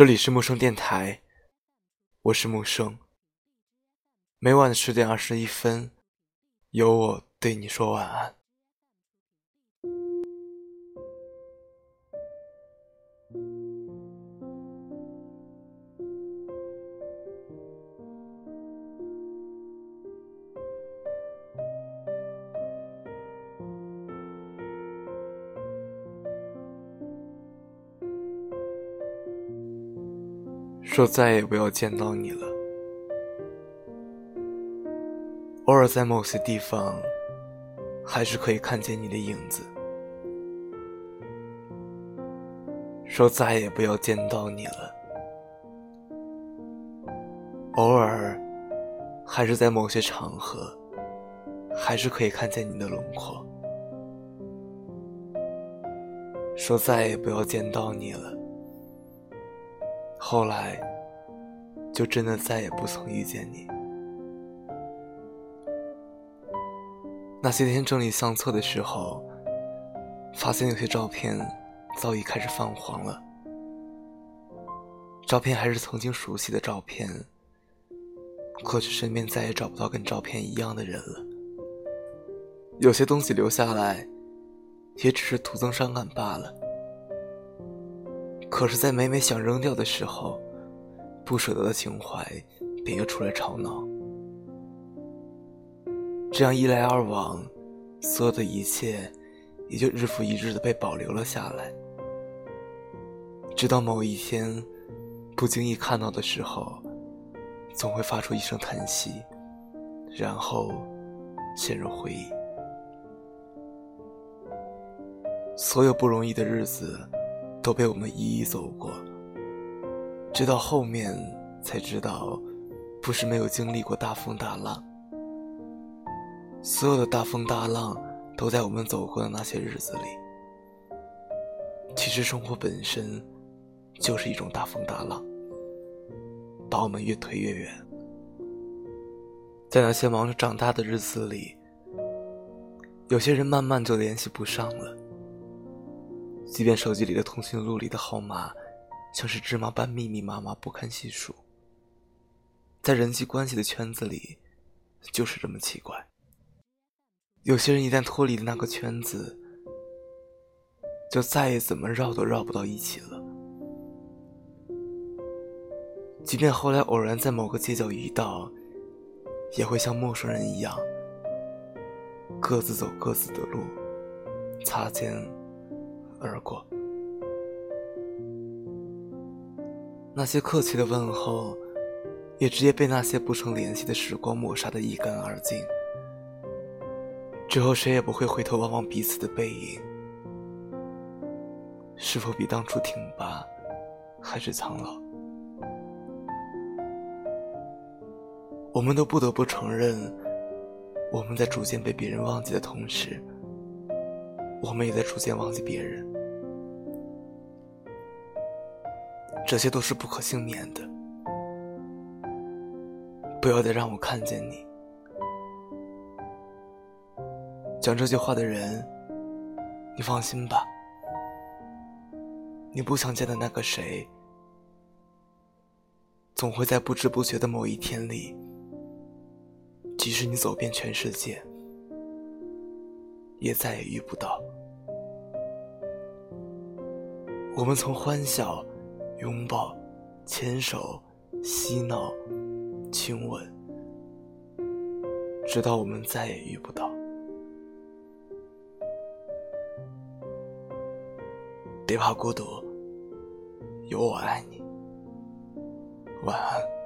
这里是木生电台，我是木生。每晚的十点二十一分，有我对你说晚安。说再也不要见到你了。偶尔在某些地方，还是可以看见你的影子。说再也不要见到你了。偶尔，还是在某些场合，还是可以看见你的轮廓。说再也不要见到你了。后来，就真的再也不曾遇见你。那些天整理相册的时候，发现有些照片早已开始泛黄了。照片还是曾经熟悉的照片，可是身边再也找不到跟照片一样的人了。有些东西留下来，也只是徒增伤感罢了。可是，在每每想扔掉的时候，不舍得的情怀便又出来吵闹。这样一来二往，所有的一切也就日复一日的被保留了下来。直到某一天，不经意看到的时候，总会发出一声叹息，然后陷入回忆。所有不容易的日子。都被我们一一走过，直到后面才知道，不是没有经历过大风大浪。所有的大风大浪都在我们走过的那些日子里。其实生活本身就是一种大风大浪，把我们越推越远。在那些忙着长大的日子里，有些人慢慢就联系不上了。即便手机里的通讯录里的号码，像是芝麻般密密麻麻不堪细数，在人际关系的圈子里，就是这么奇怪。有些人一旦脱离了那个圈子，就再也怎么绕都绕不到一起了。即便后来偶然在某个街角遇到，也会像陌生人一样，各自走各自的路，擦肩。而过，那些客气的问候，也直接被那些不曾联系的时光抹杀的一干二净。之后谁也不会回头望望彼此的背影，是否比当初挺拔，还是苍老？我们都不得不承认，我们在逐渐被别人忘记的同时，我们也在逐渐忘记别人。这些都是不可幸免的。不要再让我看见你。讲这句话的人，你放心吧。你不想见的那个谁，总会在不知不觉的某一天里，即使你走遍全世界，也再也遇不到。我们从欢笑。拥抱，牵手，嬉闹，亲吻，直到我们再也遇不到。别怕孤独，有我爱你。晚安。